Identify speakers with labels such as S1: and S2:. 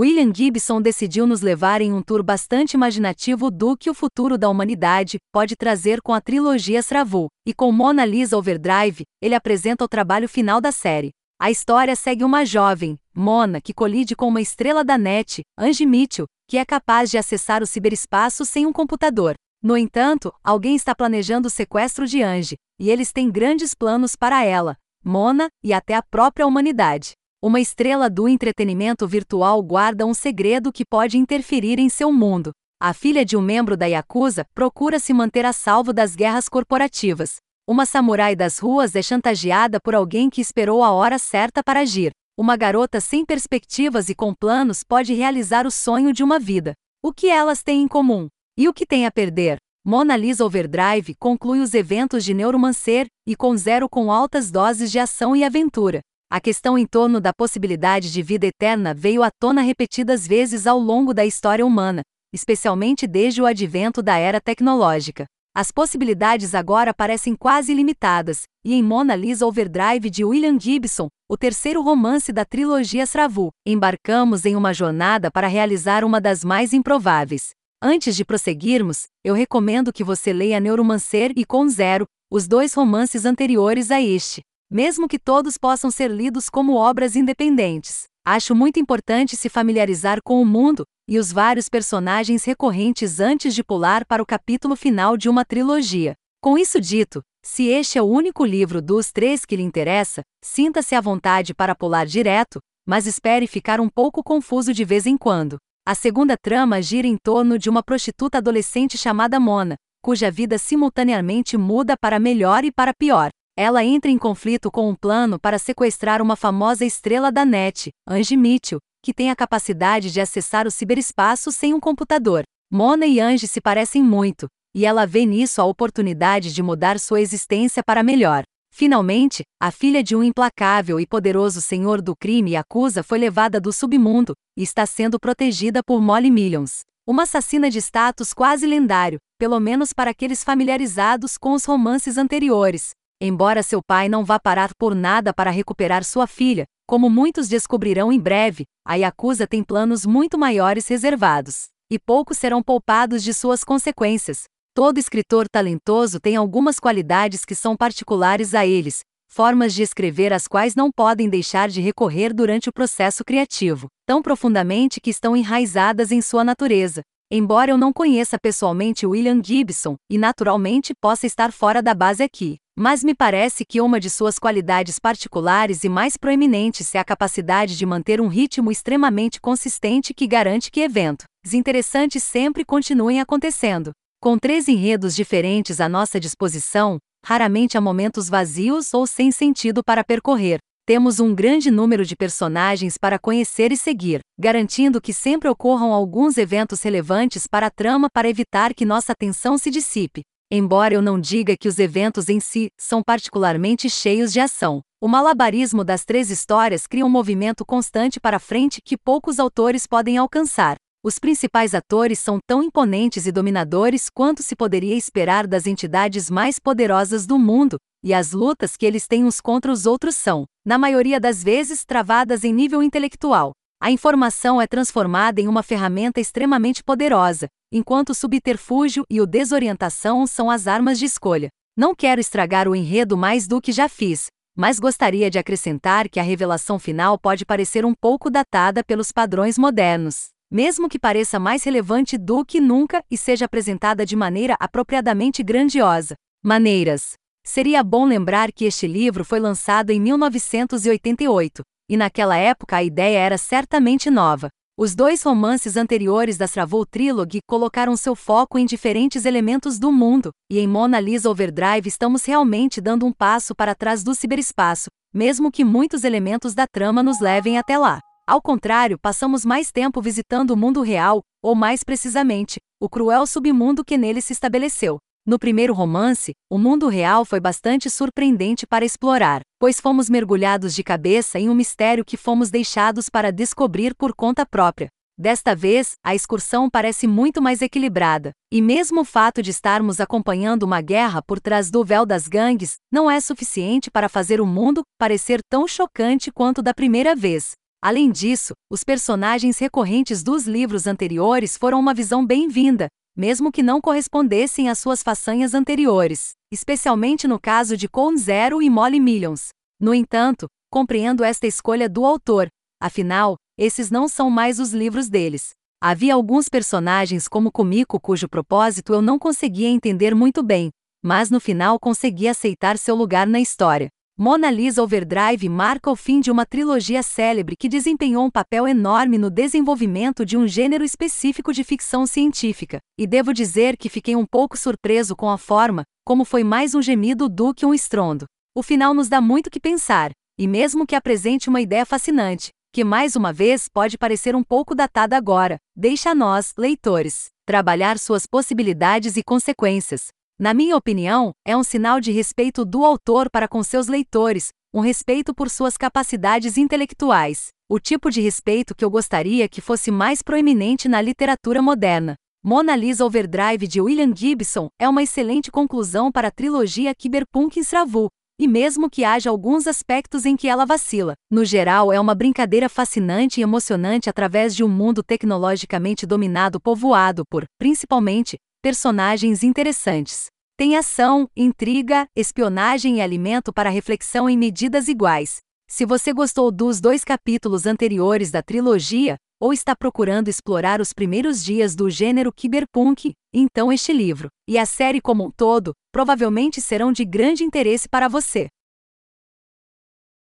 S1: William Gibson decidiu nos levar em um tour bastante imaginativo do que o futuro da humanidade pode trazer com a trilogia Sravu, e com Mona Lisa Overdrive, ele apresenta o trabalho final da série. A história segue uma jovem, Mona, que colide com uma estrela da NET, Angie Mitchell, que é capaz de acessar o ciberespaço sem um computador. No entanto, alguém está planejando o sequestro de Angie, e eles têm grandes planos para ela, Mona e até a própria humanidade. Uma estrela do entretenimento virtual guarda um segredo que pode interferir em seu mundo. A filha de um membro da Yakuza procura se manter a salvo das guerras corporativas. Uma samurai das ruas é chantageada por alguém que esperou a hora certa para agir. Uma garota sem perspectivas e com planos pode realizar o sonho de uma vida. O que elas têm em comum? E o que tem a perder? Mona Lisa Overdrive conclui os eventos de Neuromancer e com zero com altas doses de ação e aventura. A questão em torno da possibilidade de vida eterna veio à tona repetidas vezes ao longo da história humana, especialmente desde o advento da era tecnológica. As possibilidades agora parecem quase ilimitadas, e em Mona Lisa Overdrive de William Gibson, o terceiro romance da trilogia Sravu, embarcamos em uma jornada para realizar uma das mais improváveis. Antes de prosseguirmos, eu recomendo que você leia Neuromancer e Com Zero, os dois romances anteriores a este mesmo que todos possam ser lidos como obras independentes. Acho muito importante se familiarizar com o mundo e os vários personagens recorrentes antes de pular para o capítulo final de uma trilogia. Com isso dito, se este é o único livro dos três que lhe interessa, sinta-se à vontade para pular direto, mas espere ficar um pouco confuso de vez em quando. A segunda trama gira em torno de uma prostituta adolescente chamada Mona, cuja vida simultaneamente muda para melhor e para pior ela entra em conflito com um plano para sequestrar uma famosa estrela da NET, Angie Mitchell, que tem a capacidade de acessar o ciberespaço sem um computador. Mona e Angie se parecem muito, e ela vê nisso a oportunidade de mudar sua existência para melhor. Finalmente, a filha de um implacável e poderoso senhor do crime e acusa foi levada do submundo e está sendo protegida por Molly Millions, uma assassina de status quase lendário, pelo menos para aqueles familiarizados com os romances anteriores. Embora seu pai não vá parar por nada para recuperar sua filha, como muitos descobrirão em breve, a Yakuza tem planos muito maiores reservados, e poucos serão poupados de suas consequências. Todo escritor talentoso tem algumas qualidades que são particulares a eles, formas de escrever às quais não podem deixar de recorrer durante o processo criativo, tão profundamente que estão enraizadas em sua natureza. Embora eu não conheça pessoalmente William Gibson, e naturalmente possa estar fora da base aqui, mas me parece que uma de suas qualidades particulares e mais proeminentes é a capacidade de manter um ritmo extremamente consistente que garante que eventos interessantes sempre continuem acontecendo. Com três enredos diferentes à nossa disposição, raramente há momentos vazios ou sem sentido para percorrer. Temos um grande número de personagens para conhecer e seguir, garantindo que sempre ocorram alguns eventos relevantes para a trama para evitar que nossa atenção se dissipe. Embora eu não diga que os eventos em si são particularmente cheios de ação, o malabarismo das três histórias cria um movimento constante para frente que poucos autores podem alcançar. Os principais atores são tão imponentes e dominadores quanto se poderia esperar das entidades mais poderosas do mundo, e as lutas que eles têm uns contra os outros são, na maioria das vezes, travadas em nível intelectual. A informação é transformada em uma ferramenta extremamente poderosa, enquanto o subterfúgio e o desorientação são as armas de escolha. Não quero estragar o enredo mais do que já fiz, mas gostaria de acrescentar que a revelação final pode parecer um pouco datada pelos padrões modernos, mesmo que pareça mais relevante do que nunca e seja apresentada de maneira apropriadamente grandiosa. Maneiras. Seria bom lembrar que este livro foi lançado em 1988, e naquela época a ideia era certamente nova. Os dois romances anteriores da Stravou Trilogy colocaram seu foco em diferentes elementos do mundo, e em Mona Lisa Overdrive estamos realmente dando um passo para trás do ciberespaço, mesmo que muitos elementos da trama nos levem até lá. Ao contrário, passamos mais tempo visitando o mundo real, ou mais precisamente, o cruel submundo que nele se estabeleceu. No primeiro romance, o mundo real foi bastante surpreendente para explorar, pois fomos mergulhados de cabeça em um mistério que fomos deixados para descobrir por conta própria. Desta vez, a excursão parece muito mais equilibrada, e mesmo o fato de estarmos acompanhando uma guerra por trás do véu das gangues não é suficiente para fazer o mundo parecer tão chocante quanto da primeira vez. Além disso, os personagens recorrentes dos livros anteriores foram uma visão bem-vinda, mesmo que não correspondessem às suas façanhas anteriores, especialmente no caso de Con Zero e Molly Millions. No entanto, compreendo esta escolha do autor, afinal, esses não são mais os livros deles. Havia alguns personagens como Kumiko cujo propósito eu não conseguia entender muito bem, mas no final consegui aceitar seu lugar na história. Mona Lisa Overdrive marca o fim de uma trilogia célebre que desempenhou um papel enorme no desenvolvimento de um gênero específico de ficção científica, e devo dizer que fiquei um pouco surpreso com a forma como foi mais um gemido do que um estrondo. O final nos dá muito que pensar, e mesmo que apresente uma ideia fascinante, que mais uma vez pode parecer um pouco datada agora, deixa a nós, leitores, trabalhar suas possibilidades e consequências, na minha opinião, é um sinal de respeito do autor para com seus leitores, um respeito por suas capacidades intelectuais, o tipo de respeito que eu gostaria que fosse mais proeminente na literatura moderna. Mona Lisa Overdrive de William Gibson é uma excelente conclusão para a trilogia Cyberpunk Sravu, e mesmo que haja alguns aspectos em que ela vacila, no geral é uma brincadeira fascinante e emocionante através de um mundo tecnologicamente dominado povoado por, principalmente, personagens interessantes. Tem ação, intriga, espionagem e alimento para reflexão em medidas iguais. Se você gostou dos dois capítulos anteriores da trilogia, ou está procurando explorar os primeiros dias do gênero cyberpunk, então este livro, e a série como um todo, provavelmente serão de grande interesse para você.